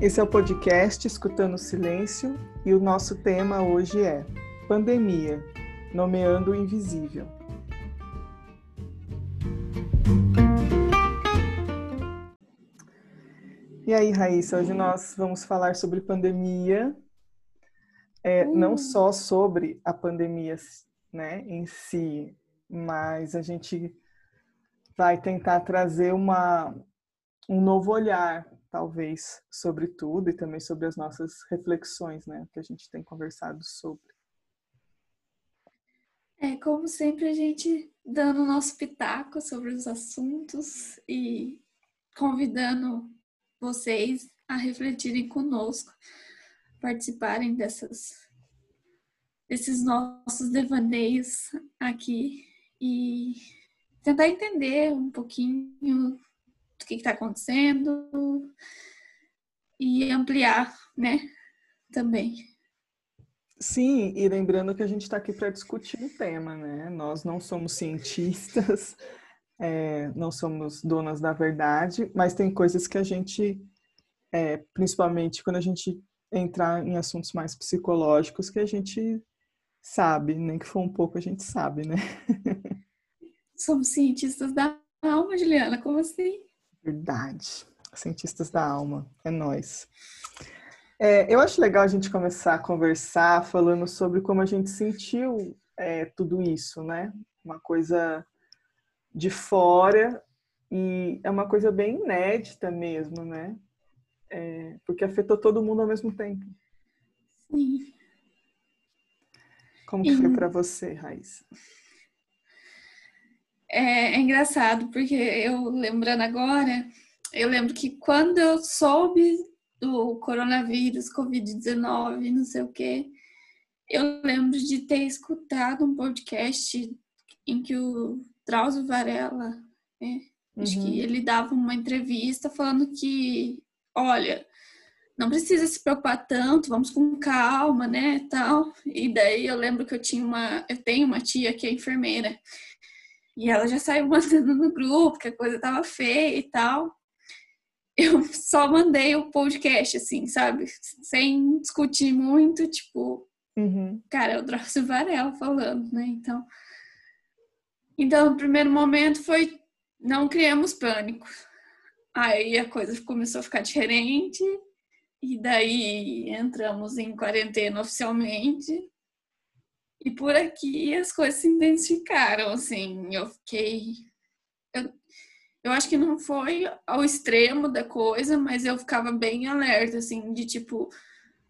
Esse é o podcast Escutando o Silêncio e o nosso tema hoje é Pandemia Nomeando o Invisível. E aí, Raíssa, hoje nós vamos falar sobre pandemia, é, hum. não só sobre a pandemia né, em si, mas a gente vai tentar trazer uma, um novo olhar, talvez, sobre tudo e também sobre as nossas reflexões, né, que a gente tem conversado sobre. É, como sempre, a gente dando nosso pitaco sobre os assuntos e convidando vocês a refletirem conosco, participarem dessas, desses nossos devaneios aqui e tentar entender um pouquinho do que está acontecendo e ampliar, né, também. Sim, e lembrando que a gente está aqui para discutir um tema, né? Nós não somos cientistas, é, não somos donas da verdade, mas tem coisas que a gente, é, principalmente quando a gente entrar em assuntos mais psicológicos, que a gente sabe, nem que for um pouco a gente sabe, né? Somos cientistas da alma, Juliana, como assim? Verdade. Cientistas da alma, é nós. É, eu acho legal a gente começar a conversar falando sobre como a gente sentiu é, tudo isso, né? Uma coisa de fora e é uma coisa bem inédita mesmo, né? É, porque afetou todo mundo ao mesmo tempo. Sim. Como que foi para você, Raíssa? É, é, engraçado, porque eu lembrando agora, eu lembro que quando eu soube do coronavírus, Covid-19, não sei o quê, eu lembro de ter escutado um podcast em que o Drauzio Varela, né? Uhum. Acho que uhum. ele dava uma entrevista falando que, olha, não precisa se preocupar tanto, vamos com calma, né, tal. E daí eu lembro que eu tinha uma, eu tenho uma tia que é enfermeira. E ela já saiu mandando no grupo que a coisa tava feia e tal. Eu só mandei o podcast, assim, sabe? Sem discutir muito, tipo, uhum. cara, é o Drauzio Varela falando, né? Então, então, no primeiro momento foi não criamos pânico. Aí a coisa começou a ficar diferente e daí entramos em quarentena oficialmente. E por aqui as coisas se intensificaram, assim, eu fiquei eu, eu acho que não foi ao extremo da coisa, mas eu ficava bem alerta, assim, de tipo,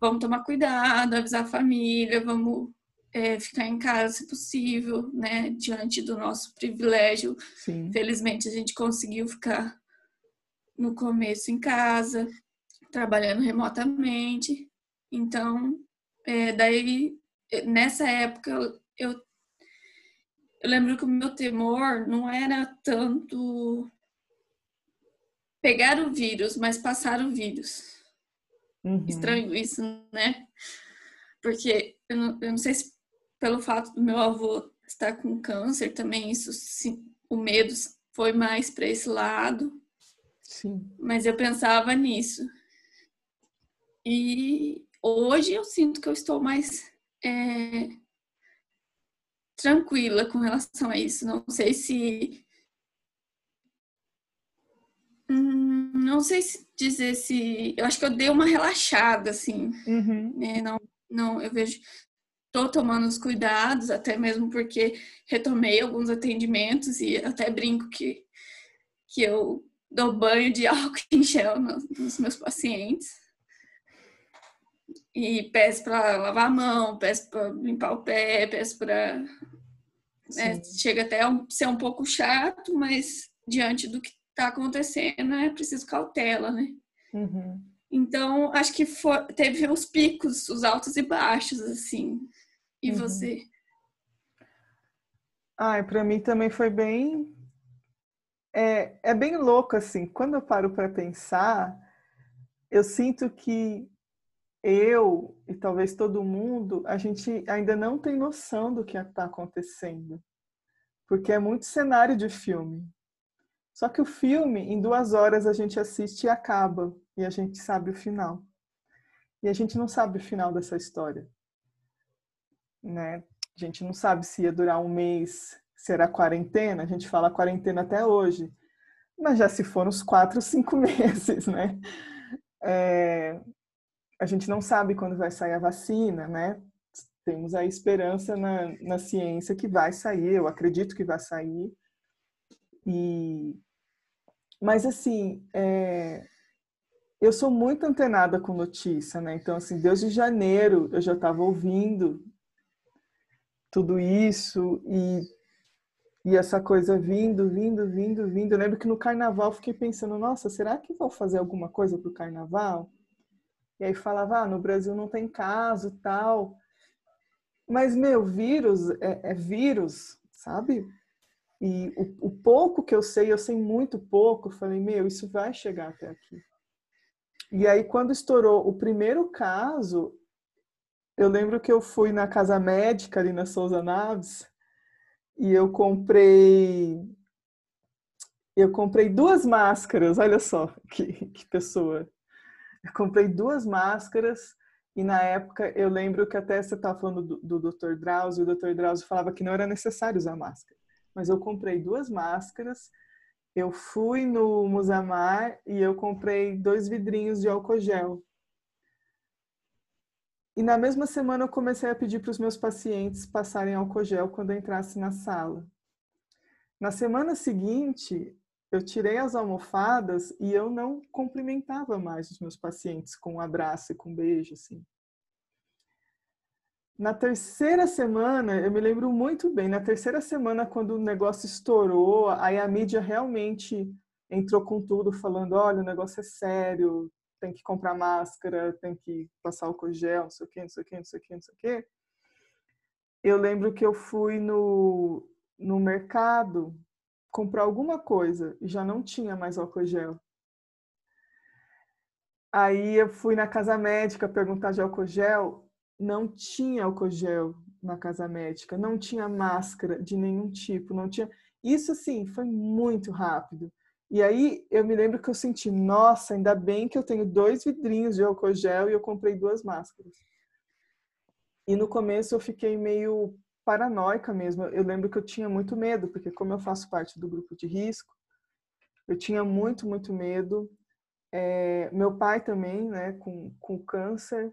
vamos tomar cuidado, avisar a família, vamos é, ficar em casa se possível, né? Diante do nosso privilégio. Sim. Felizmente a gente conseguiu ficar no começo em casa, trabalhando remotamente. Então, é, daí nessa época eu, eu, eu lembro que o meu temor não era tanto pegar o vírus, mas passar o vírus. Uhum. Estranho isso, né? Porque eu não, eu não sei se pelo fato do meu avô estar com câncer também, isso o medo foi mais para esse lado. Sim. Mas eu pensava nisso. E hoje eu sinto que eu estou mais é, tranquila com relação a isso. Não sei se. Hum, não sei se dizer se. Eu acho que eu dei uma relaxada, assim. Uhum. Né? Não, não, eu vejo estou tomando os cuidados, até mesmo porque retomei alguns atendimentos e até brinco que, que eu dou banho de álcool em gel nos meus pacientes. E peço para lavar a mão, peço para limpar o pé, peço para. Né, chega até a ser um pouco chato, mas diante do que está acontecendo é preciso cautela, né? Uhum. Então, acho que teve os picos, os altos e baixos, assim. E uhum. você? Ai, para mim também foi bem. É, é bem louco, assim. Quando eu paro para pensar, eu sinto que eu e talvez todo mundo, a gente ainda não tem noção do que está acontecendo. Porque é muito cenário de filme. Só que o filme, em duas horas, a gente assiste e acaba. e a gente sabe o final. E a gente não sabe o final dessa história. Né? A gente não sabe se ia durar um mês, se era quarentena, a gente fala quarentena até hoje, mas já se foram uns quatro, cinco meses, né? É, a gente não sabe quando vai sair a vacina, né? Temos a esperança na, na ciência que vai sair, eu acredito que vai sair. E, mas assim, é, eu sou muito antenada com notícia, né? Então, assim, desde janeiro eu já estava ouvindo tudo isso e, e essa coisa vindo, vindo, vindo, vindo. Eu lembro que no carnaval fiquei pensando, nossa, será que vou fazer alguma coisa para o carnaval? E aí falava, ah, no Brasil não tem caso, tal. Mas, meu, vírus é, é vírus, sabe? E o, o, pouco que eu sei, eu sei muito pouco. Falei, meu, isso vai chegar até aqui. E aí, quando estourou o primeiro caso, eu lembro que eu fui na casa médica ali na Souza Naves e eu comprei eu comprei duas máscaras, olha só que, que pessoa. Eu comprei duas máscaras e na época eu lembro que até você estava falando do, do Dr. Drauzio, o Dr. Drauzio falava que não era necessário usar máscara. Mas eu comprei duas máscaras, eu fui no Musamar e eu comprei dois vidrinhos de álcool gel. E na mesma semana eu comecei a pedir para os meus pacientes passarem álcool gel quando eu entrasse na sala. Na semana seguinte, eu tirei as almofadas e eu não cumprimentava mais os meus pacientes com um abraço e com um beijo, assim. Na terceira semana, eu me lembro muito bem, na terceira semana, quando o negócio estourou, aí a mídia realmente entrou com tudo, falando: olha, o negócio é sério, tem que comprar máscara, tem que passar álcool gel, não sei o quê, não sei o quê, não sei o quê, não sei o quê. Eu lembro que eu fui no, no mercado comprar alguma coisa e já não tinha mais álcool gel. Aí eu fui na casa médica perguntar de álcool gel, não tinha álcool gel na casa médica, não tinha máscara de nenhum tipo, não tinha. Isso assim foi muito rápido. E aí eu me lembro que eu senti, nossa, ainda bem que eu tenho dois vidrinhos de álcool gel e eu comprei duas máscaras. E no começo eu fiquei meio paranoica mesmo. Eu lembro que eu tinha muito medo, porque como eu faço parte do grupo de risco, eu tinha muito, muito medo. É, meu pai também, né, com, com câncer,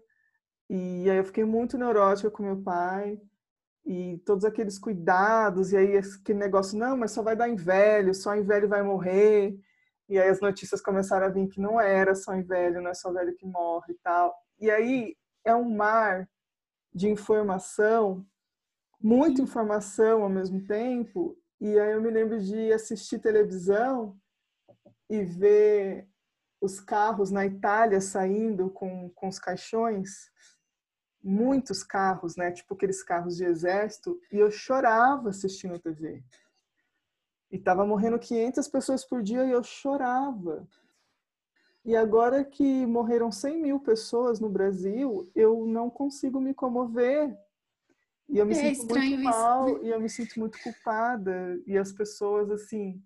e aí eu fiquei muito neurótica com meu pai, e todos aqueles cuidados, e aí aquele negócio, não, mas só vai dar em velho, só em velho vai morrer. E aí as notícias começaram a vir que não era só em velho, não é só velho que morre e tal. E aí é um mar de informação muita informação ao mesmo tempo. E aí eu me lembro de assistir televisão e ver os carros na Itália saindo com, com os caixões, muitos carros, né? Tipo aqueles carros de exército, e eu chorava assistindo a TV. E tava morrendo 500 pessoas por dia e eu chorava. E agora que morreram 100 mil pessoas no Brasil, eu não consigo me comover e eu me é sinto muito mal isso. e eu me sinto muito culpada. E as pessoas, assim,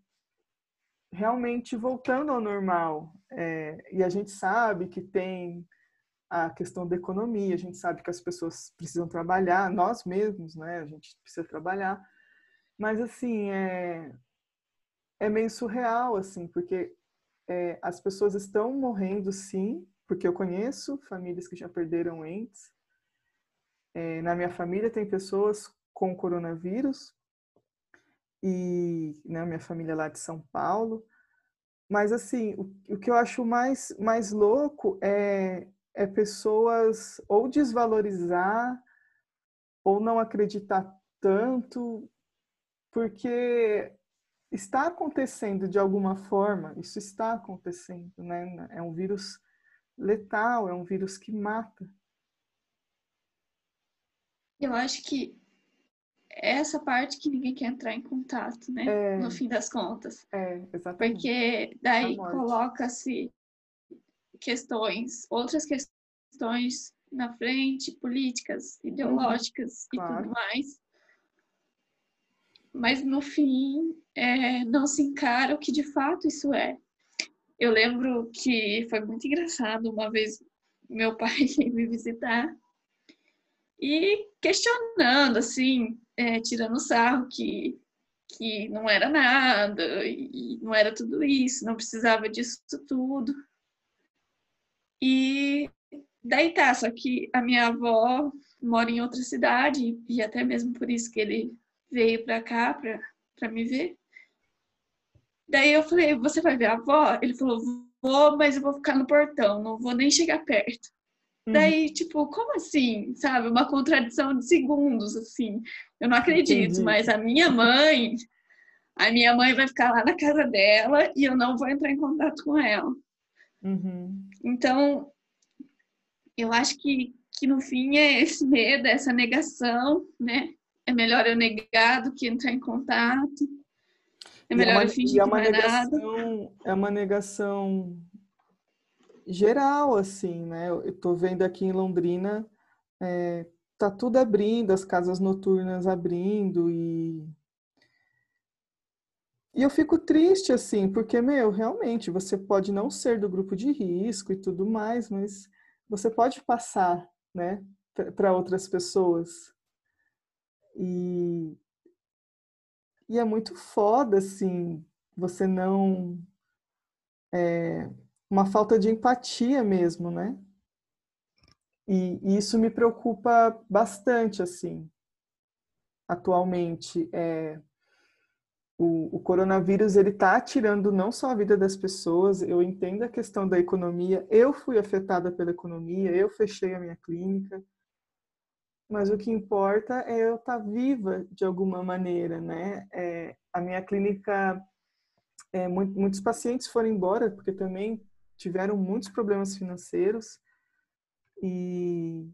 realmente voltando ao normal. É, e a gente sabe que tem a questão da economia, a gente sabe que as pessoas precisam trabalhar, nós mesmos, né? A gente precisa trabalhar. Mas, assim, é, é meio surreal, assim, porque é, as pessoas estão morrendo, sim, porque eu conheço famílias que já perderam entes, é, na minha família tem pessoas com coronavírus e né, minha família é lá de São Paulo. Mas assim, o, o que eu acho mais mais louco é é pessoas ou desvalorizar ou não acreditar tanto, porque está acontecendo de alguma forma, isso está acontecendo, né? É um vírus letal, é um vírus que mata. Eu acho que é essa parte que ninguém quer entrar em contato, né? É, no fim das contas. É, exatamente. Porque daí coloca-se questões, outras questões na frente, políticas, ideológicas uhum, claro. e tudo mais. Mas no fim, é, não se encara o que de fato isso é. Eu lembro que foi muito engraçado uma vez meu pai me visitar e questionando, assim, é, tirando sarro que, que não era nada, e não era tudo isso, não precisava disso tudo. E daí tá, só que a minha avó mora em outra cidade, e até mesmo por isso que ele veio pra cá pra me ver. Daí eu falei, você vai ver a avó? Ele falou, vou, mas eu vou ficar no portão, não vou nem chegar perto. Uhum. Daí, tipo, como assim? Sabe? Uma contradição de segundos, assim. Eu não acredito, Entendi. mas a minha mãe, a minha mãe vai ficar lá na casa dela e eu não vou entrar em contato com ela. Uhum. Então, eu acho que, que no fim é esse medo, essa negação, né? É melhor eu negar do que entrar em contato. É melhor é uma, eu fingir é uma que não é negação, nada. É uma negação geral, assim, né? Eu tô vendo aqui em Londrina, é, tá tudo abrindo, as casas noturnas abrindo e e eu fico triste, assim, porque, meu, realmente, você pode não ser do grupo de risco e tudo mais, mas você pode passar, né, para outras pessoas. E, e é muito foda, assim, você não. É, uma falta de empatia mesmo, né? E, e isso me preocupa bastante, assim, atualmente. É, o, o, coronavírus ele está tirando não só a vida das pessoas, eu entendo a questão da economia, eu fui afetada pela economia, eu fechei a minha clínica, mas o que importa é eu estar tá viva de alguma maneira, né? É, a minha clínica, é, muitos pacientes foram embora porque também tiveram muitos problemas financeiros e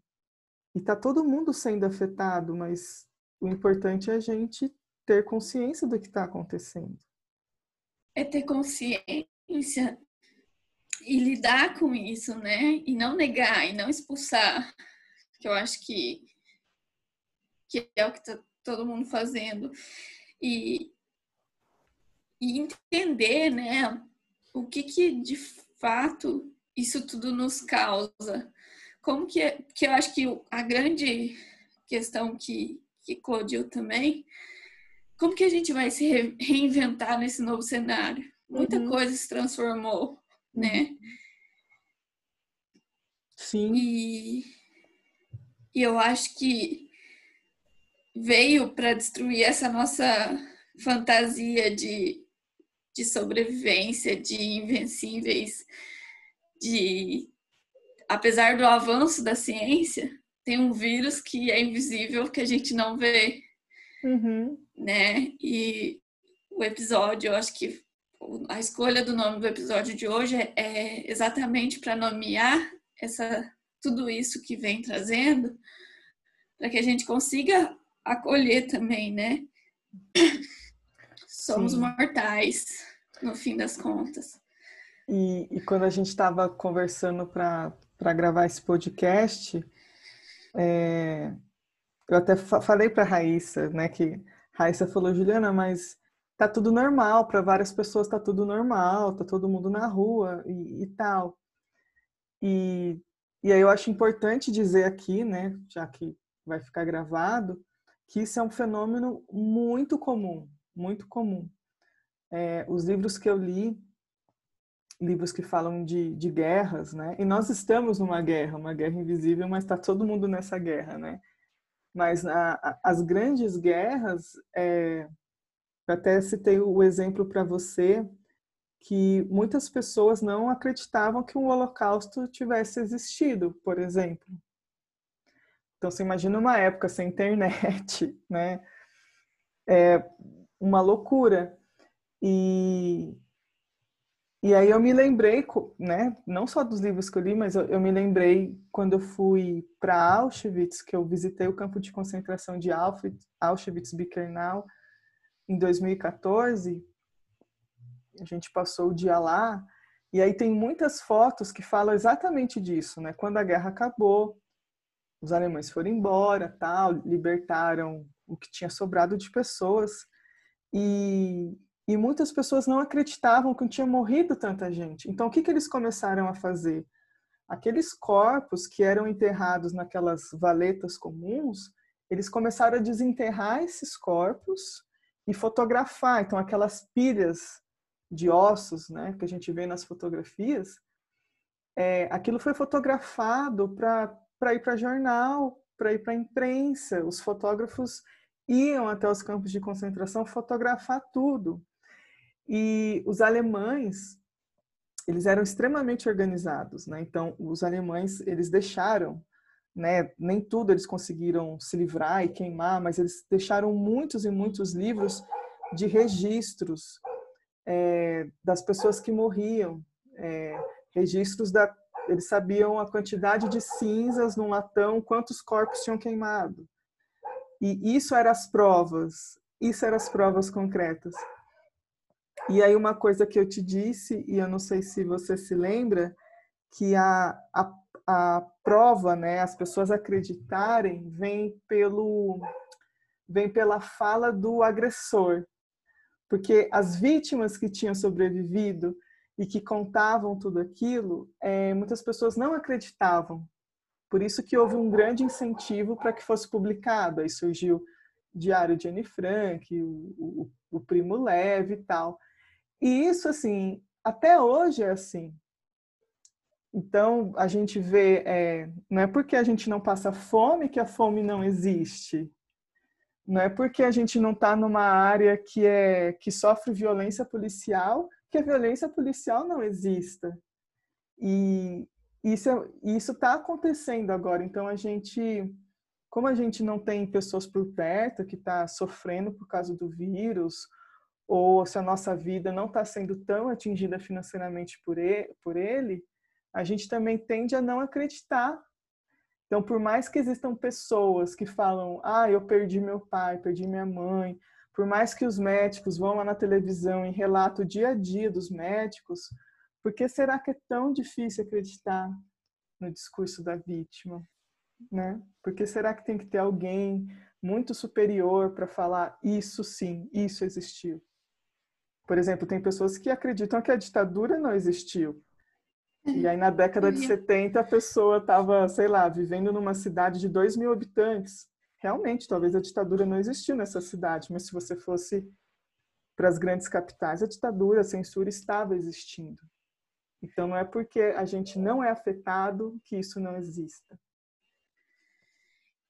está todo mundo sendo afetado, mas o importante é a gente ter consciência do que está acontecendo. É ter consciência e lidar com isso, né? E não negar, e não expulsar, que eu acho que, que é o que está todo mundo fazendo. E, e entender, né? O que, que de fato isso tudo nos causa? Como que, é, que eu acho que a grande questão que, que eclodiu também, como que a gente vai se reinventar nesse novo cenário? Muita uhum. coisa se transformou, né? Uhum. Sim. E, e eu acho que veio para destruir essa nossa fantasia de de sobrevivência, de invencíveis, de apesar do avanço da ciência, tem um vírus que é invisível que a gente não vê, uhum. né? E o episódio, eu acho que a escolha do nome do episódio de hoje é, é exatamente para nomear essa tudo isso que vem trazendo, para que a gente consiga acolher também, né? Somos Sim. mortais, no fim das contas. E, e quando a gente estava conversando para gravar esse podcast, é, eu até falei para Raíssa, né, que Raíssa falou, Juliana, mas tá tudo normal, para várias pessoas tá tudo normal, tá todo mundo na rua e, e tal. E, e aí eu acho importante dizer aqui, né, já que vai ficar gravado, que isso é um fenômeno muito comum muito comum. É, os livros que eu li, livros que falam de, de guerras, né? E nós estamos numa guerra, uma guerra invisível, mas está todo mundo nessa guerra, né? Mas a, a, as grandes guerras, é, até citei o exemplo para você que muitas pessoas não acreditavam que o Holocausto tivesse existido, por exemplo. Então, você imagina uma época sem internet, né? É, uma loucura. E, e aí eu me lembrei, né, não só dos livros que eu li, mas eu, eu me lembrei quando eu fui para Auschwitz, que eu visitei o campo de concentração de Auschwitz-Birkenau em 2014. A gente passou o dia lá e aí tem muitas fotos que falam exatamente disso, né? Quando a guerra acabou, os alemães foram embora, tal, libertaram o que tinha sobrado de pessoas. E, E muitas pessoas não acreditavam que tinha morrido tanta gente. Então, o que, que eles começaram a fazer? Aqueles corpos que eram enterrados naquelas valetas comuns, eles começaram a desenterrar esses corpos e fotografar. Então, aquelas pilhas de ossos, né, que a gente vê nas fotografias, é, aquilo foi fotografado para ir para jornal, para ir para imprensa. Os fotógrafos iam até os campos de concentração fotografar tudo. E os alemães, eles eram extremamente organizados, né? Então, os alemães, eles deixaram, né? Nem tudo eles conseguiram se livrar e queimar, mas eles deixaram muitos e muitos livros de registros é, das pessoas que morriam, é, registros da eles sabiam a quantidade de cinzas num latão, quantos corpos tinham queimado. E isso eram as provas, isso eram as provas concretas. E aí uma coisa que eu te disse, e eu não sei se você se lembra, que a, a, a prova, né, as pessoas acreditarem, vem pelo vem pela fala do agressor. Porque as vítimas que tinham sobrevivido e que contavam tudo aquilo, é, muitas pessoas não acreditavam. Por isso que houve um grande incentivo para que fosse publicado. Aí surgiu Diário de Anne Frank, o, o, o Primo Leve e tal. E isso, assim, até hoje é assim. Então, a gente vê, é, não é porque a gente não passa fome que a fome não existe. Não é porque a gente não está numa área que, é, que sofre violência policial que a violência policial não exista. E isso é, está acontecendo agora. Então, a gente, como a gente não tem pessoas por perto que está sofrendo por causa do vírus, ou se a nossa vida não está sendo tão atingida financeiramente por ele, por ele, a gente também tende a não acreditar. Então, por mais que existam pessoas que falam, ah, eu perdi meu pai, perdi minha mãe, por mais que os médicos vão lá na televisão e relatam o dia a dia dos médicos, por que será que é tão difícil acreditar no discurso da vítima? Né? Por que será que tem que ter alguém muito superior para falar isso sim, isso existiu? Por exemplo, tem pessoas que acreditam que a ditadura não existiu. E aí, na década de 70, a pessoa estava, sei lá, vivendo numa cidade de 2 mil habitantes. Realmente, talvez a ditadura não existiu nessa cidade, mas se você fosse para as grandes capitais, a ditadura, a censura estava existindo. Então, não é porque a gente não é afetado que isso não exista.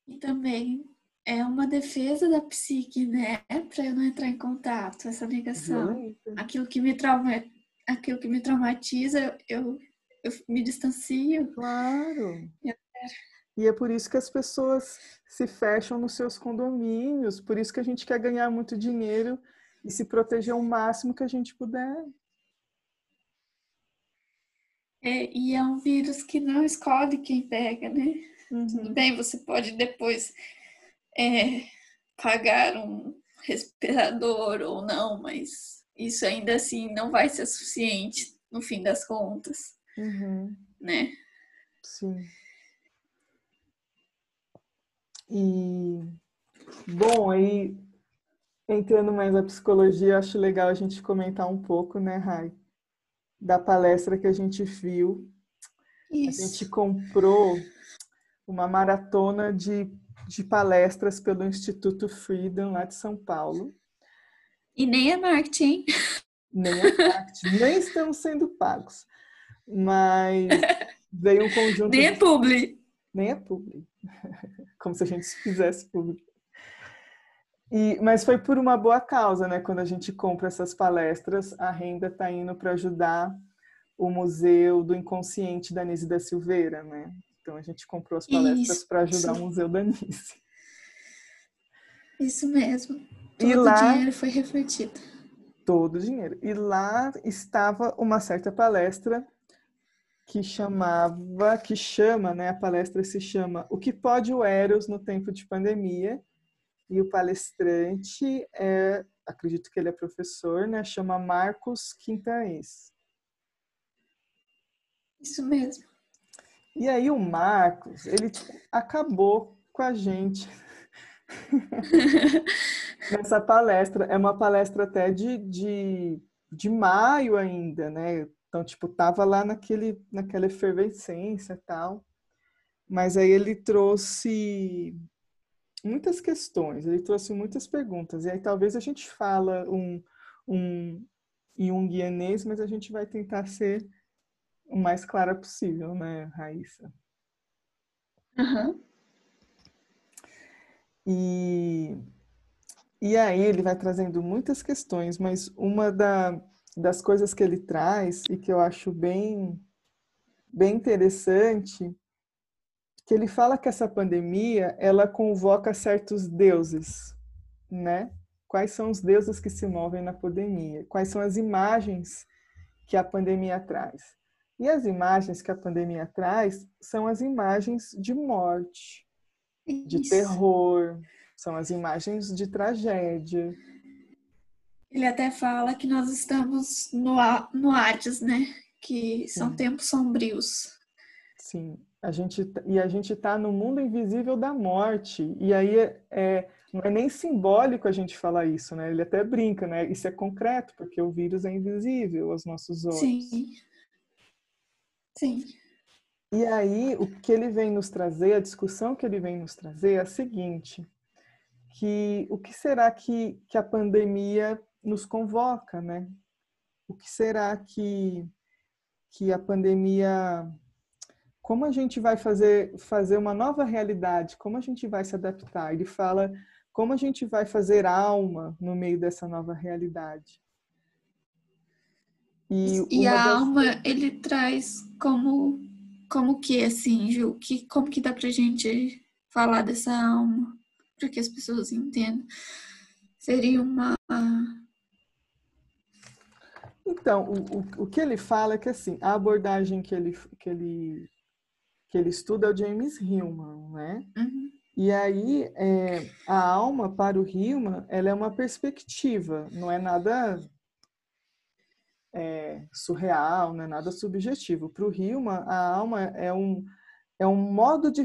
E também é uma defesa da psique, né? Para eu não entrar em contato, essa negação. Aquilo que me trauma, aquilo que me traumatiza, eu, eu me distancio. Claro. E é por isso que as pessoas se fecham nos seus condomínios, por isso que a gente quer ganhar muito dinheiro e se proteger o máximo que a gente puder. É, e é um vírus que não escolhe quem pega, né? Uhum. Tudo bem, você pode depois é, pagar um respirador ou não, mas isso ainda assim não vai ser suficiente no fim das contas, uhum. né? Sim. E bom, aí entrando mais na psicologia, acho legal a gente comentar um pouco, né, Rai, da palestra que a gente viu. Isso. A gente comprou uma maratona de de palestras pelo Instituto Freedom, lá de São Paulo. E nem é marketing. Nem é marketing, nem estamos sendo pagos. Mas veio um conjunto. Nem é de... publi. Nem é publi. Como se a gente fizesse publi. E, mas foi por uma boa causa, né? Quando a gente compra essas palestras, a renda está indo para ajudar o Museu do Inconsciente da Nise da Silveira, né? Então a gente comprou as palestras para ajudar o Museu da Nice. Isso mesmo. Todo e lá, o dinheiro foi refletido. Todo o dinheiro. E lá estava uma certa palestra que chamava, que chama, né? A palestra se chama O que pode o Eros no tempo de pandemia? E o palestrante é, acredito que ele é professor, né? Chama Marcos Quintaes. Isso mesmo. E aí o Marcos, ele acabou com a gente. nessa palestra. É uma palestra até de, de, de maio ainda, né? Então, tipo, tava lá naquele, naquela efervescência e tal. Mas aí ele trouxe muitas questões, ele trouxe muitas perguntas. E aí talvez a gente fala um, um junguianês, mas a gente vai tentar ser o mais clara possível, né, Raíssa? Uhum. E, e aí ele vai trazendo muitas questões, mas uma da, das coisas que ele traz e que eu acho bem, bem interessante, que ele fala que essa pandemia, ela convoca certos deuses, né? Quais são os deuses que se movem na pandemia? Quais são as imagens que a pandemia traz? E as imagens que a pandemia traz são as imagens de morte, Isso. de terror, são as imagens de tragédia. Ele até fala que nós estamos no, no Hades, né? Que são Sim. tempos sombrios. Sim, a gente, e a gente está no mundo invisível da morte. E aí é, é, não é nem simbólico a gente falar isso, né? Ele até brinca, né? Isso é concreto, porque o vírus é invisível aos nossos olhos. Sim. Sim. E aí, o que ele vem nos trazer, a discussão que ele vem nos trazer é a seguinte, que o que será que, que a pandemia nos convoca, né? O que será que, que a pandemia... Como a gente vai fazer, fazer uma nova realidade? Como a gente vai se adaptar? Ele fala como a gente vai fazer alma no meio dessa nova realidade. E, e a das... alma, ele traz como como que assim, Ju, que como que dá pra gente falar dessa alma para que as pessoas entendam? Seria uma Então, o, o, o que ele fala é que assim, a abordagem que ele que ele que ele estuda é o James Hillman, né? Uhum. E aí, é, a alma para o Hillman, ela é uma perspectiva, não é nada é, surreal, não é nada subjetivo. Para o Hillman, a alma é um, é um modo, de,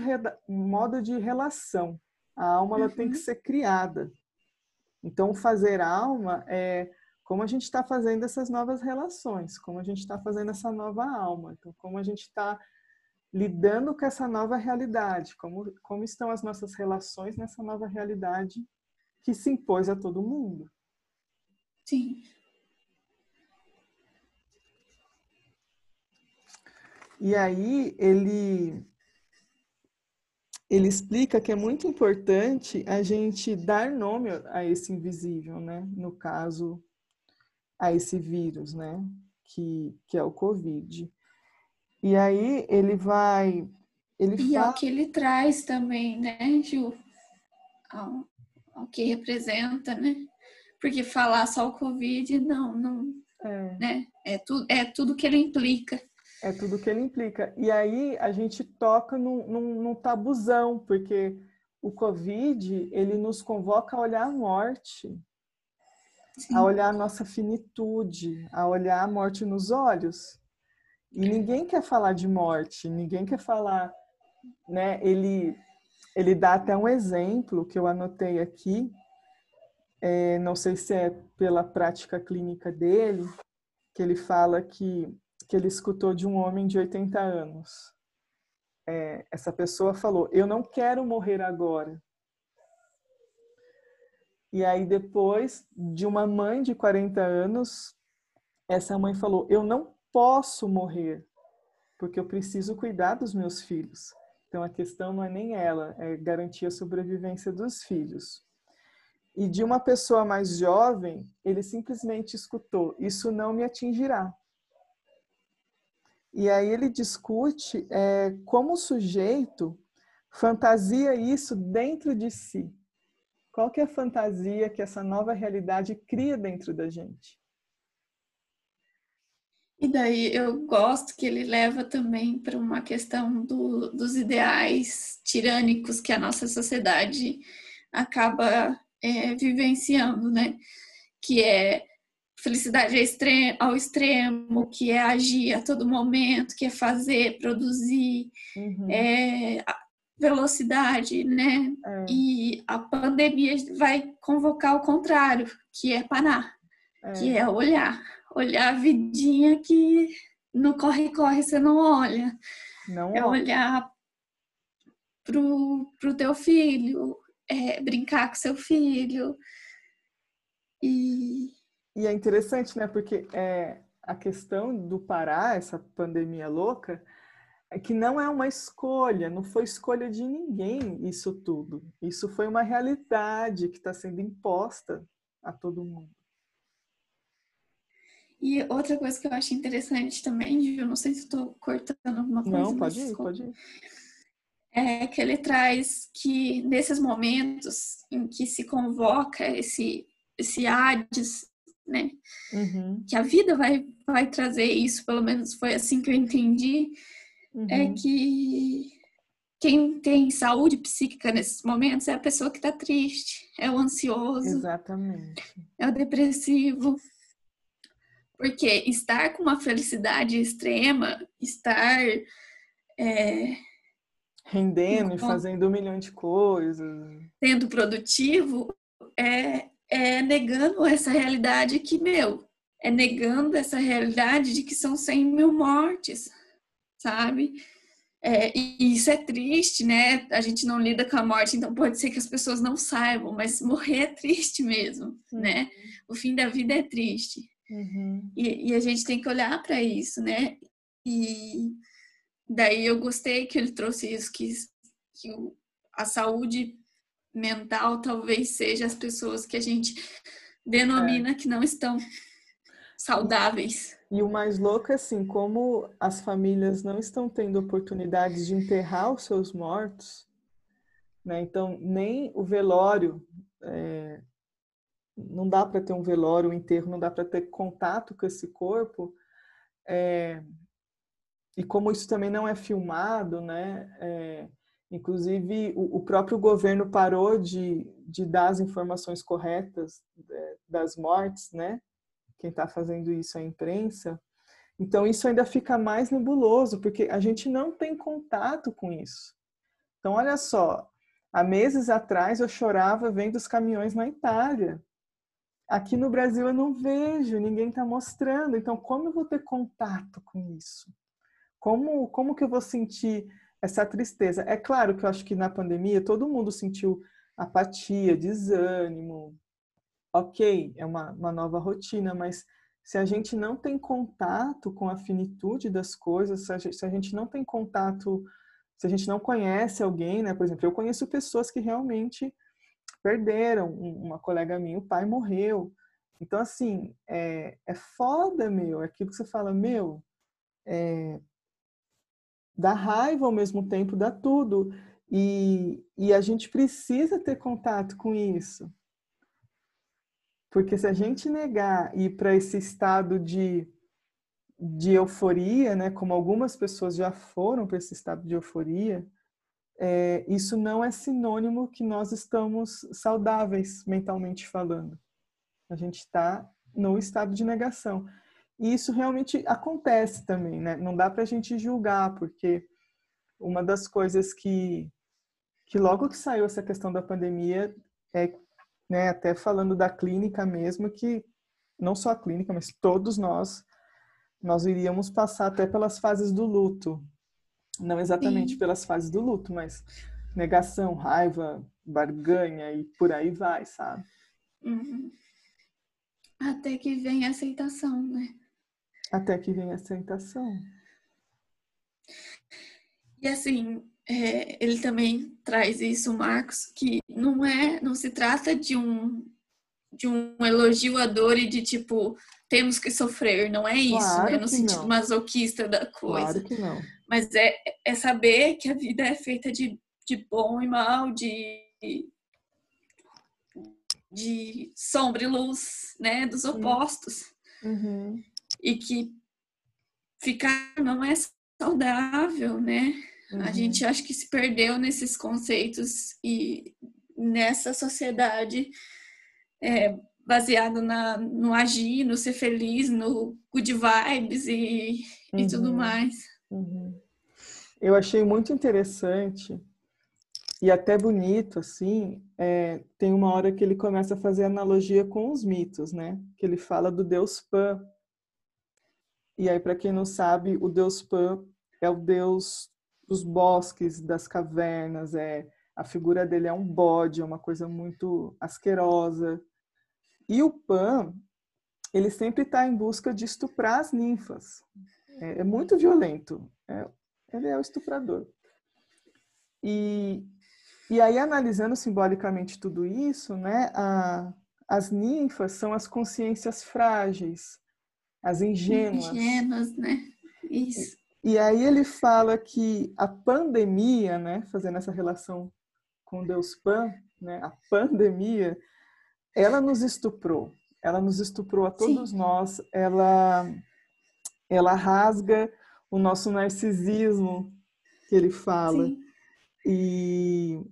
um modo de relação. A alma ela uhum. tem que uhum. ser criada. Então, fazer alma é como a gente está fazendo essas novas relações, como a gente está fazendo essa nova alma. Então, como a gente está lidando com essa nova realidade, como, como estão as nossas relações nessa nova realidade que se impôs a todo mundo. Sim. E aí ele ele explica que é muito importante a gente dar nome a esse invisível, né? No caso, a esse vírus, né? Que, que é o Covid. E aí ele vai. Ele e fala... é o que ele traz também, né, Ju? O que representa, né? Porque falar só o Covid, não, não. É. Né? É, tu, é tudo que ele implica. É tudo que ele implica. E aí a gente toca num, num, num tabuzão, porque o Covid, ele nos convoca a olhar a morte, Sim. a olhar a nossa finitude, a olhar a morte nos olhos. E ninguém quer falar de morte, ninguém quer falar, né? Ele, ele dá até um exemplo que eu anotei aqui, é, não sei se é pela prática clínica dele, que ele fala que que ele escutou de um homem de 80 anos. É, essa pessoa falou: Eu não quero morrer agora. E aí, depois de uma mãe de 40 anos, essa mãe falou: Eu não posso morrer, porque eu preciso cuidar dos meus filhos. Então, a questão não é nem ela, é garantir a sobrevivência dos filhos. E de uma pessoa mais jovem, ele simplesmente escutou: Isso não me atingirá. E aí ele discute é, como o sujeito fantasia isso dentro de si. Qual que é a fantasia que essa nova realidade cria dentro da gente? E daí eu gosto que ele leva também para uma questão do, dos ideais tirânicos que a nossa sociedade acaba é, vivenciando, né? Que é felicidade ao extremo, que é agir a todo momento, que é fazer, produzir, uhum. é, velocidade, né? É. E a pandemia vai convocar o contrário, que é parar, é. que é olhar, olhar a vidinha que no corre-corre você não olha. Não é olha. olhar pro, pro teu filho, é brincar com seu filho. E... e é interessante, né? Porque é, a questão do parar, essa pandemia louca, é que não é uma escolha, não foi escolha de ninguém isso tudo. Isso foi uma realidade que está sendo imposta a todo mundo. E outra coisa que eu acho interessante também, eu não sei se estou cortando alguma coisa. Não, pode ir, pode ir. É que ele traz que nesses momentos em que se convoca esse, esse Hades, né? Uhum. Que a vida vai, vai trazer isso, pelo menos foi assim que eu entendi, é uhum. é que quem tem saúde psíquica nesses momentos é a pessoa que está triste, é o ansioso. Exatamente. É o depressivo. Porque estar com uma felicidade extrema, estar. É, Rendendo e fazendo um milhão de coisas. Sendo produtivo, é, é negando essa realidade que, meu, é negando essa realidade de que são 100 mil mortes, sabe? É, e isso é triste, né? A gente não lida com a morte, então pode ser que as pessoas não saibam, mas morrer é triste mesmo, né? O fim da vida é triste. Uhum. E, e, a gente tem que olhar para isso, né? E daí eu gostei que ele trouxe isso, que, que a saúde mental talvez seja as pessoas que a gente denomina é. que não estão saudáveis. E o mais louco é assim, como as famílias não estão tendo oportunidades de enterrar os seus mortos, né? Então nem o velório é, não dá para ter um velório, um enterro, não dá para ter contato com esse corpo. É, e como isso também não é filmado, né? É, inclusive, o, o, próprio governo parou de, de dar as informações corretas é, das mortes, né? Quem está fazendo isso é a imprensa. Então, isso ainda fica mais nebuloso, porque a gente não tem contato com isso. Então, olha só, há meses atrás eu chorava vendo os caminhões na Itália. Aqui no Brasil eu não vejo, ninguém está mostrando. Então, como eu vou ter contato com isso? Como, como que eu vou sentir essa tristeza? É claro que eu acho que na pandemia todo mundo sentiu apatia, desânimo. Ok, é uma, uma nova rotina, mas se a gente não tem contato com a finitude das coisas, se a gente, se a gente não tem contato, se a gente não conhece alguém, né? Por exemplo, eu conheço pessoas que realmente perderam. Uma colega minha, o pai morreu. Então, assim, é, é foda, meu. É aquilo que você fala, meu, é, dá raiva ao mesmo tempo, dá tudo. E, e a gente precisa ter contato com isso. Porque se a gente negar ir para esse estado de, de euforia, né, como algumas pessoas já foram para esse estado de euforia, é, isso não é sinônimo que nós estamos saudáveis mentalmente falando. A gente está no estado de negação. E isso realmente acontece também, né? Não dá para a gente julgar, porque uma das coisas que, que logo que saiu essa questão da pandemia, é, né, até falando da clínica mesmo, que não só a clínica, mas todos nós, nós iríamos passar até pelas fases do luto. Não exatamente Sim. pelas fases do luto, mas negação, raiva, barganha e por aí vai, sabe? Uhum. Até que vem a aceitação, né? Até que vem a aceitação. E assim, é, ele também traz isso, Marcos, que não é, não se trata de um de um elogio à dor e de tipo temos que sofrer, não é isso, claro né? No sentido não. masoquista da coisa. Claro que não. Mas é, é saber que a vida é feita de, de bom e mal, de de sombra e luz, né, dos opostos. Uhum e que ficar não é saudável, né? Uhum. A gente acha que se perdeu nesses conceitos e nessa sociedade é, baseado na, no agir, no ser feliz, no good vibes e, uhum. e tudo uhum. mais. Uhum. Eu achei muito interessante e até bonito, assim, é, tem uma hora que ele começa a fazer analogia com os mitos, né? Que ele fala do deus Pan. E aí, para quem não sabe, o deus Pan é o deus dos bosques, das cavernas, é a figura dele é um bode, é uma coisa muito asquerosa. E o Pan, ele sempre está em busca de estuprar as ninfas. É, é muito violento. É, ele é o estuprador. E, e aí, analisando simbolicamente tudo isso, né, a, as ninfas são as consciências frágeis, as ingênuas. Ingênuas, né? Isso. E, e aí ele fala que a pandemia, né, fazendo essa relação com Deus Pan, né, a pandemia, ela nos estuprou. Ela nos estuprou a todos Sim. nós. Ela, ela rasga o nosso narcisismo que ele fala. Sim. E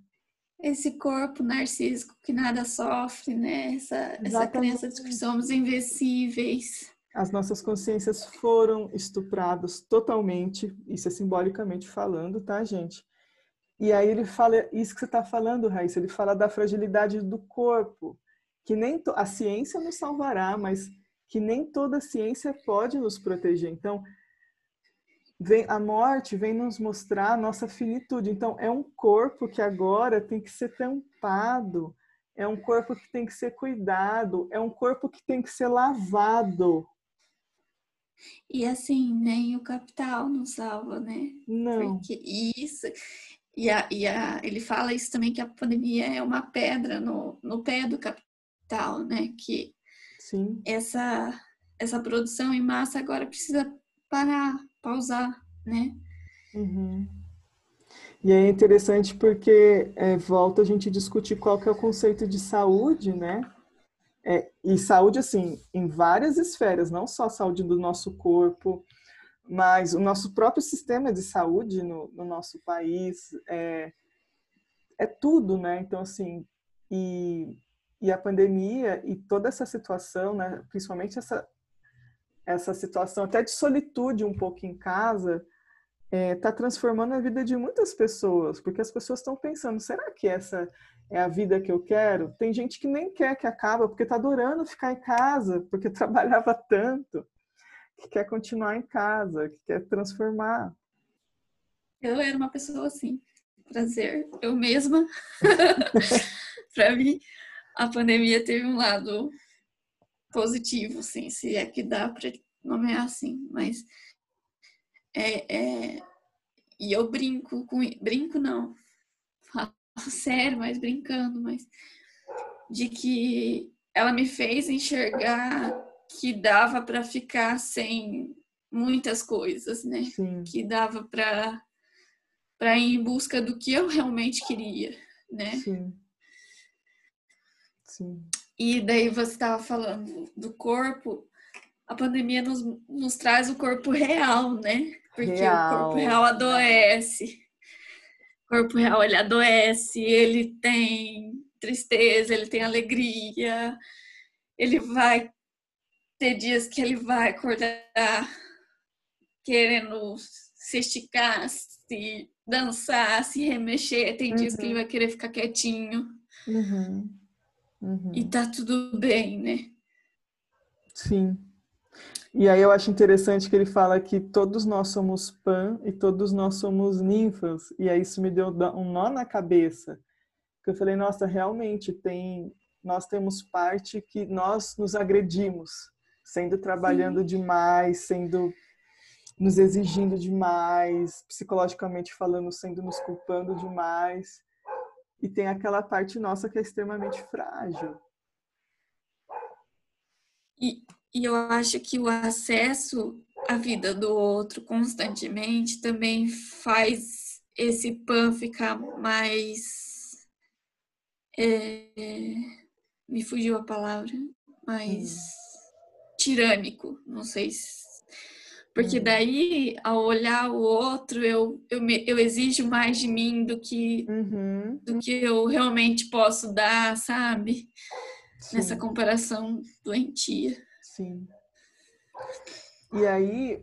esse corpo narcísico que nada sofre, né? Essa, essa crença de que somos invencíveis. As nossas consciências foram estupradas totalmente, isso é simbolicamente falando, tá, gente? E aí ele fala isso que você está falando, Raíssa, ele fala da fragilidade do corpo, que nem a ciência nos salvará, mas que nem toda ciência pode nos proteger. Então, vem a morte vem nos mostrar a nossa finitude. Então, é um corpo que agora tem que ser tampado, é um corpo que tem que ser cuidado, é um corpo que tem que ser lavado. E assim, nem o capital nos salva, né? Não. Porque isso. E, a, e a, ele fala isso também que a pandemia é uma pedra no, no pé do capital, né? Que Sim. essa essa produção em massa agora precisa parar, pausar, né? Uhum. E é interessante porque é, volta a gente discutir qual que é o conceito de saúde, né? É, e saúde, assim, em várias esferas, não só a saúde do nosso corpo, mas o nosso próprio sistema de saúde no, no nosso país é, é tudo, né? Então, assim, e, e a pandemia e toda essa situação, né? Principalmente essa, essa situação até de solitude um pouco em casa está é, tá transformando a vida de muitas pessoas, porque as pessoas estão pensando, será que essa é a vida que eu quero? Tem gente que nem quer que acabe, porque está adorando ficar em casa, porque trabalhava tanto, que quer continuar em casa, que quer transformar. Eu era uma pessoa assim, prazer, eu mesma. Para mim, a pandemia teve um lado positivo, assim, se é que dá para nomear assim, mas é, é, e eu brinco com brinco não, falo sério, mas brincando, mas de que ela me fez enxergar que dava para ficar sem muitas coisas, né? Sim. Que dava para para ir em busca do que eu realmente queria, né? Sim. Sim. E daí você estava falando do corpo, a pandemia nos, nos traz o corpo real, né? Porque real. o corpo real adoece. O corpo real ele adoece, ele tem tristeza, ele tem alegria, ele vai ter dias que ele vai acordar querendo se esticar, se dançar, se remexer. Tem uhum. dias que ele uhum. vai querer ficar quietinho. Uhum. Uhum. E tá tudo bem, né? Sim. E aí eu acho interessante que ele fala que todos nós somos pan e todos nós somos ninfas. E aí isso me deu um nó na cabeça. Que eu falei, nossa, realmente tem nós temos parte que nós nos agredimos, sendo trabalhando Sim. demais, sendo nos exigindo demais, psicologicamente falando, sendo nos culpando demais e tem aquela parte nossa que é extremamente frágil. E, e eu acho que o acesso à vida do outro constantemente também faz esse pan ficar mais. É, me fugiu a palavra, mais hum. tirânico, não sei se porque uhum. daí, ao olhar o outro, eu, eu, me, eu exijo mais de mim do que, uhum. do que eu realmente posso dar, sabe? Sim. Nessa comparação doentia. Sim. E aí,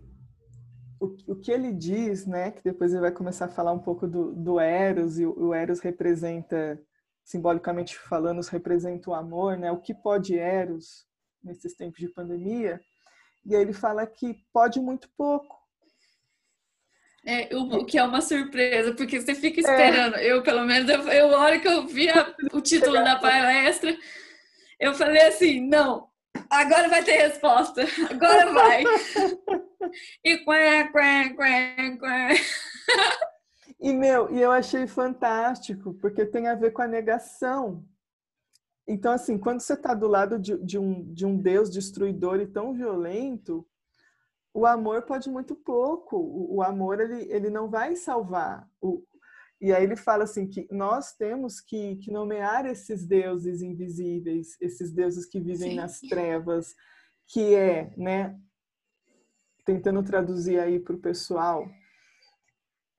o, o, que ele diz, né, que depois ele vai começar a falar um pouco do, do Eros, e o, o Eros representa, simbolicamente falando, representa o amor, né, o que pode Eros nesses tempos de pandemia, e aí ele fala que pode muito pouco. É, o, que é uma surpresa, porque você fica é. esperando. É. Eu, pelo menos, eu, eu, a hora que eu vi a, o título da palestra, eu falei assim, não, agora vai ter resposta, agora vai. e quá, quá, quá, quá. E, meu, e eu achei fantástico, porque tem a ver com a negação. Então, assim, quando você está do lado de, de, um, de um Deus destruidor e tão violento, o amor pode muito pouco. O, o amor, ele, ele não vai salvar. O, e aí ele fala assim que nós temos que, que nomear esses deuses invisíveis, esses deuses que vivem Sim. nas trevas, que é, né, tentando traduzir aí para o pessoal,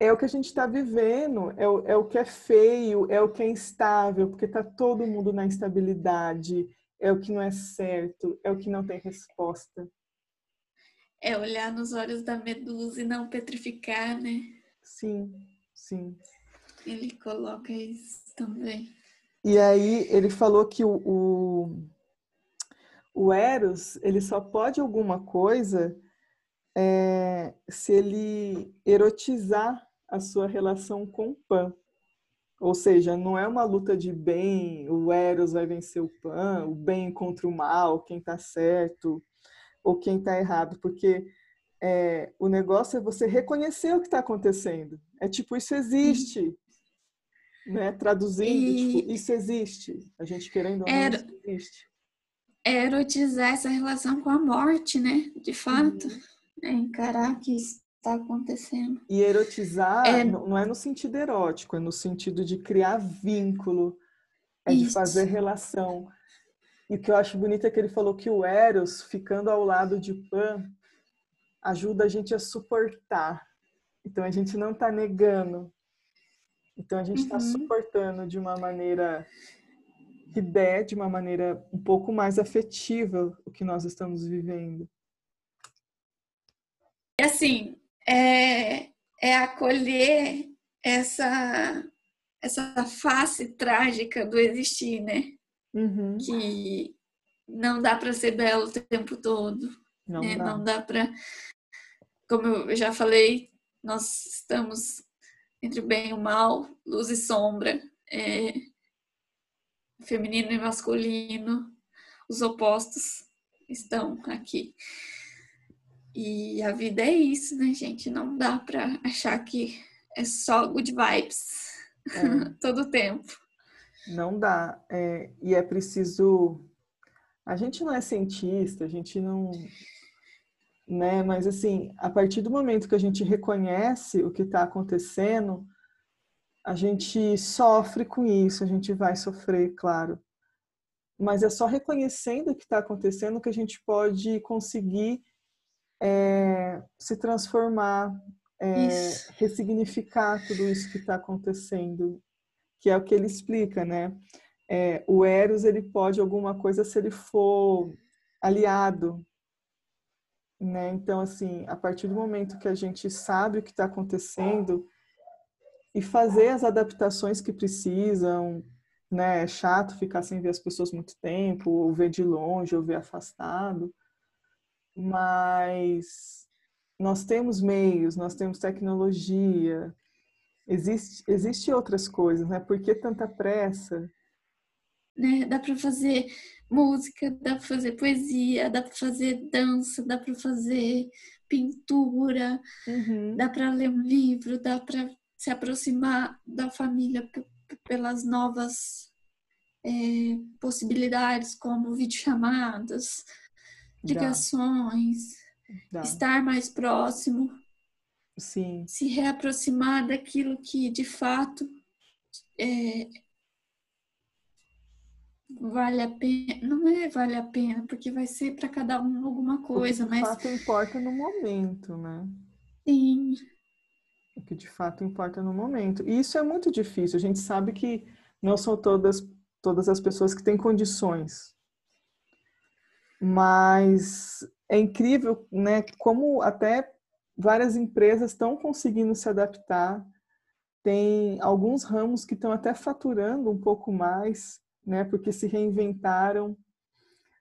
é o que a gente está vivendo, é o, é o que é feio, é o que é instável, porque está todo mundo na instabilidade, é o que não é certo, é o que não tem resposta. É olhar nos olhos da medusa e não petrificar, né? Sim, sim. Ele coloca isso também. E aí ele falou que o, o, o Eros, ele só pode alguma coisa é, se ele erotizar a sua relação com o Pan. Ou seja, não é uma luta de bem, o Eros vai vencer o Pan, o bem contra o mal, quem está certo ou quem está errado, porque é, o negócio é você reconhecer o que está acontecendo. É tipo, isso existe. Né? Traduzindo, e... tipo, isso existe. A gente querendo ou não, isso existe. Erotizar essa relação com a morte, né? De fato. Uhum. É encarar que está acontecendo. E erotizar é... não é no sentido erótico, é no sentido de criar vínculo, é isso. de fazer relação. E o que eu acho bonito é que ele falou que o Eros, ficando ao lado de Pan, ajuda a gente a suportar. Então a gente não está negando. Então a gente está uhum. suportando de uma maneira que der, de uma maneira um pouco mais afetiva o que nós estamos vivendo. E assim, é, é acolher essa, essa face trágica do existir, né? Uhum. Que não dá para ser belo o tempo todo. Não né? dá, não dá para. Como eu já falei, nós estamos entre o bem e o mal, luz e sombra, é, feminino e masculino, os opostos estão aqui. E a vida é isso, né, gente? Não dá para achar que é só good vibes é. todo o tempo. Não dá. É, e é preciso. A gente não é cientista, a gente não. Né? Mas, assim, a partir do momento que a gente reconhece o que está acontecendo, a gente sofre com isso, a gente vai sofrer, claro. Mas é só reconhecendo o que está acontecendo que a gente pode conseguir é, se transformar, é, ressignificar tudo isso que está acontecendo que é o que ele explica, né? É, o Eros ele pode alguma coisa se ele for aliado, né? Então assim, a partir do momento que a gente sabe o que está acontecendo e fazer as adaptações que precisam, né? É chato ficar sem ver as pessoas muito tempo, ou ver de longe, ou ver afastado, mas nós temos meios, nós temos tecnologia, Existe, existe outras coisas, né? Por que tanta pressa? Né? Dá para fazer música, dá para fazer poesia, dá para fazer dança, dá para fazer pintura, uhum. dá para ler um livro, dá para se aproximar da família pelas novas é, possibilidades, como videochamadas, ligações, dá. estar mais próximo. Sim. se reaproximar daquilo que de fato é, vale a pena. Não é vale a pena, porque vai ser para cada um alguma coisa, o que de mas. fato importa no momento, né? Sim. O que de fato importa no momento. E isso é muito difícil. A gente sabe que não são todas, todas as pessoas que têm condições. Mas é incrível, né? Como até várias empresas estão conseguindo se adaptar. Tem alguns ramos que estão até faturando um pouco mais, né? Porque se reinventaram.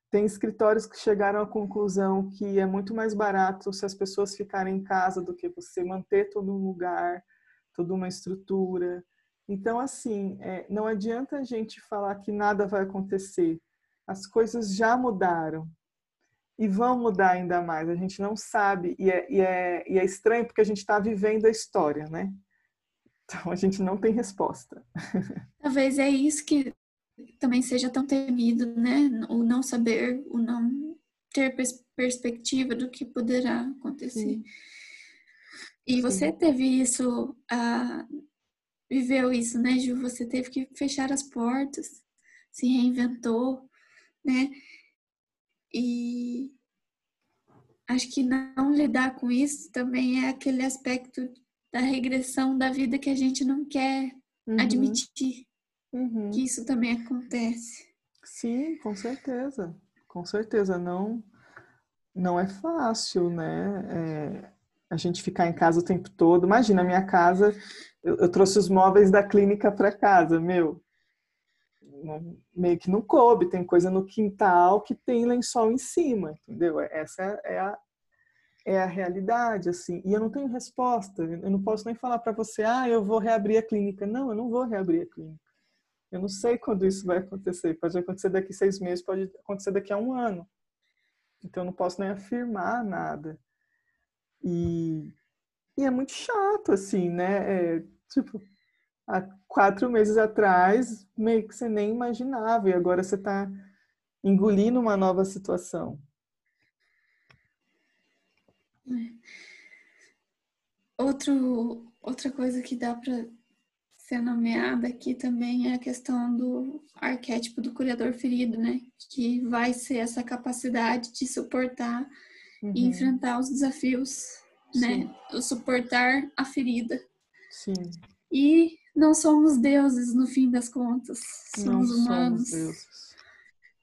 Tem escritórios que chegaram à conclusão que é muito mais barato se as pessoas ficarem em casa do que você manter todo um lugar, toda uma estrutura. Então, assim, é, não adianta a gente falar que nada vai acontecer. As coisas já mudaram e vão mudar ainda mais. A gente não sabe e é, e é, e é estranho porque a gente está vivendo a história, né? Então a gente não tem resposta. Talvez é isso que também seja tão temido, né? O não saber, o não ter pers perspectiva do que poderá acontecer. Sim. E você Sim. teve isso, uh, viveu isso, né, Ju? Você teve que fechar as portas, se reinventou, né? E acho que não lidar com isso também é aquele aspecto da regressão da vida que a gente não quer uhum. admitir uhum. que isso também acontece. Sim, com certeza, com certeza não não é fácil, né? É, a gente ficar em casa o tempo todo. Imagina a minha casa, eu, eu trouxe os móveis da clínica para casa, meu meio que não coube, tem coisa no quintal que tem lençol em cima, entendeu? Essa é a, é a realidade, assim. E eu não tenho resposta, eu não posso nem falar para você, ah, eu vou reabrir a clínica. Não, eu não vou reabrir a clínica. Eu não sei quando isso vai acontecer. Pode acontecer daqui seis meses, pode acontecer daqui a um ano. Então eu não posso nem afirmar nada. E, e é muito chato, assim, né? É, tipo, há quatro meses atrás, meio que você nem imaginava, e agora você está engolindo uma nova situação. Outro, outra coisa que dá para ser nomeada aqui também é a questão do arquétipo do curador ferido, né? Que vai ser essa capacidade de suportar uhum. e enfrentar os desafios, né? Sim. né? O suportar a ferida. Sim. E não somos deuses no fim das contas. Somos não humanos. Somos deuses.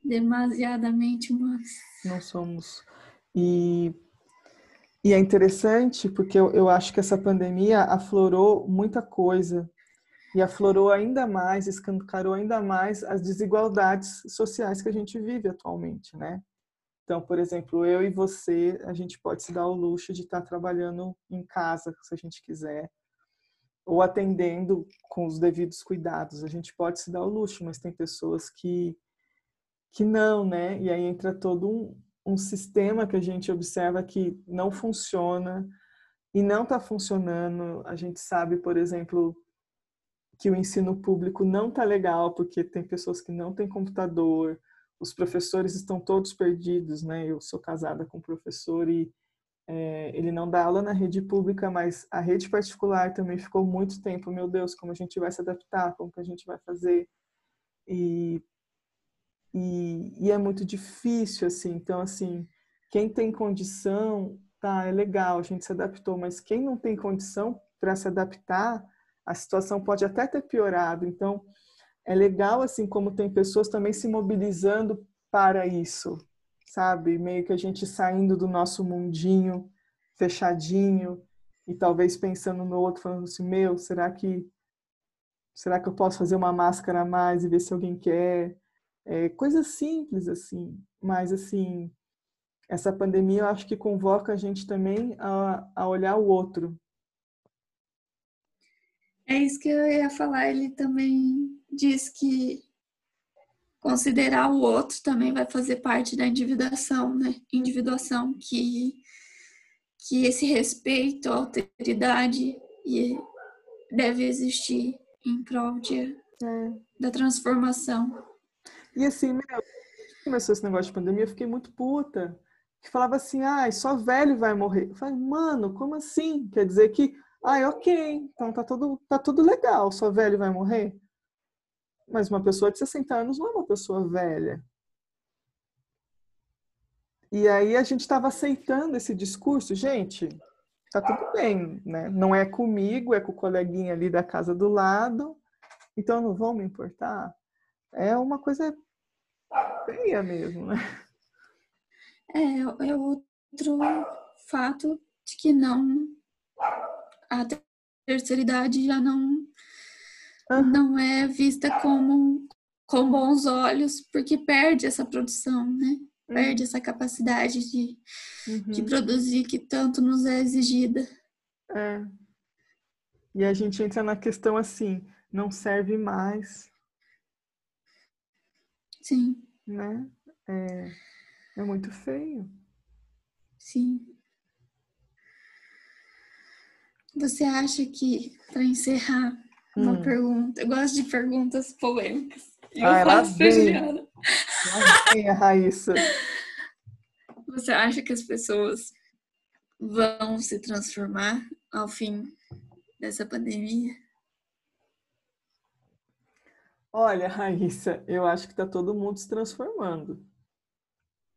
Demasiadamente humanos. Não somos. E, e é interessante porque eu, eu acho que essa pandemia aflorou muita coisa e aflorou ainda mais, escancarou ainda mais as desigualdades sociais que a gente vive atualmente, né? Então, por exemplo, eu e você, a gente pode se dar o luxo de estar trabalhando em casa, se a gente quiser ou atendendo com os devidos cuidados. A gente pode se dar o luxo, mas tem pessoas que que não, né? E aí entra todo um, um sistema que a gente observa que não funciona e não está funcionando. A gente sabe, por exemplo, que o ensino público não está legal porque tem pessoas que não têm computador, os professores estão todos perdidos, né? Eu sou casada com um professor e é, ele não dá aula na rede pública, mas a rede particular também ficou muito tempo. Meu Deus, como a gente vai se adaptar? Como que a gente vai fazer? E, e, e é muito difícil, assim. Então, assim, quem tem condição, tá, é legal, a gente se adaptou, mas quem não tem condição para se adaptar, a situação pode até ter piorado. Então, é legal, assim, como tem pessoas também se mobilizando para isso, sabe? Meio que a gente saindo do nosso mundinho fechadinho e talvez pensando no outro, falando assim: meu, será que será que eu posso fazer uma máscara a mais e ver se alguém quer? É, coisas simples assim, mas assim, essa pandemia eu acho que convoca a gente também a, a olhar o outro. É isso que eu ia falar. Ele também diz que considerar o outro também vai fazer parte da individuação, né? Individuação que que esse respeito, alteridade deve existir em prol de, é. da transformação. E assim, meu, começou esse negócio de pandemia, eu fiquei muito puta. Que falava assim, ai, ah, só velho vai morrer. Eu falei, mano, como assim? Quer dizer que, ai, ok, então tá tudo, tá tudo legal, só velho vai morrer? Mas uma pessoa de 60 anos não é uma pessoa velha. E aí a gente estava aceitando esse discurso, gente, tá tudo bem, né? Não é comigo, é com o coleguinha ali da casa do lado, então não vão me importar. É uma coisa feia mesmo, né? É, é outro fato de que não a terceira idade já não uhum. não é vista como com bons olhos porque perde essa produção, né? Perde uhum. essa capacidade de, uhum. de produzir que tanto nos é exigida. É. E a gente entra na questão assim, não serve mais. Sim. Né? É, é muito feio. Sim. Você acha que, para encerrar, uma hum. pergunta, eu gosto de perguntas polêmicas. Eu ah, faço. Vem a Raíssa. Você acha que as pessoas vão se transformar ao fim dessa pandemia? Olha, Raíssa, eu acho que está todo mundo se transformando.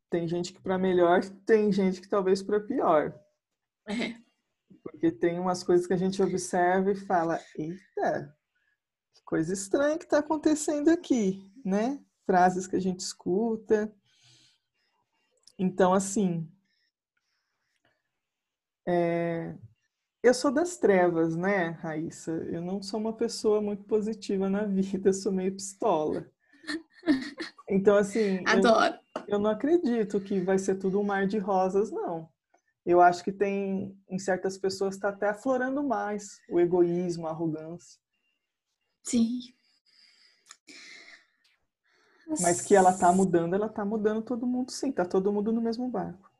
Tem gente que para melhor, tem gente que talvez para pior. É. Porque tem umas coisas que a gente observa e fala: eita, que coisa estranha que está acontecendo aqui, né? Frases que a gente escuta. Então, assim, é, eu sou das trevas, né, Raíssa? Eu não sou uma pessoa muito positiva na vida, sou meio pistola. Então, assim. Adoro. Eu, eu não acredito que vai ser tudo um mar de rosas, não. Eu acho que tem, em certas pessoas, está até aflorando mais o egoísmo, a arrogância. Sim. Mas que ela tá mudando, ela tá mudando todo mundo sim, tá todo mundo no mesmo barco.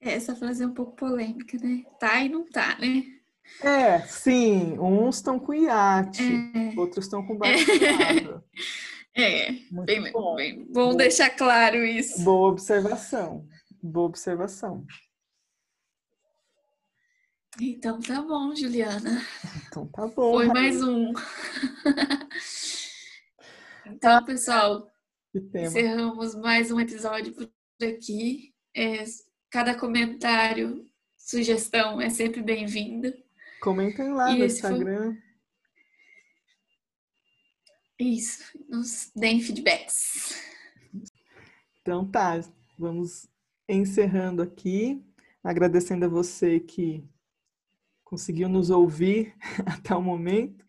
Essa frase é um pouco polêmica, né? Tá e não tá, né? É, sim. Uns estão com iate, é. outros estão com barco É, Muito bem, bom. Bem, bom Boa. deixar claro isso. Boa observação. Boa observação. Então tá bom, Juliana. Então tá bom. Foi mais um. então, pessoal, encerramos mais um episódio por aqui. É, cada comentário, sugestão é sempre bem-vinda. Comentem lá e no Instagram. Foi... Isso, nos deem feedbacks. Então tá, vamos encerrando aqui, agradecendo a você que conseguiu nos ouvir até o momento.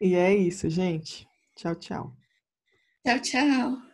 E é isso, gente. Tchau, tchau. Tchau, tchau.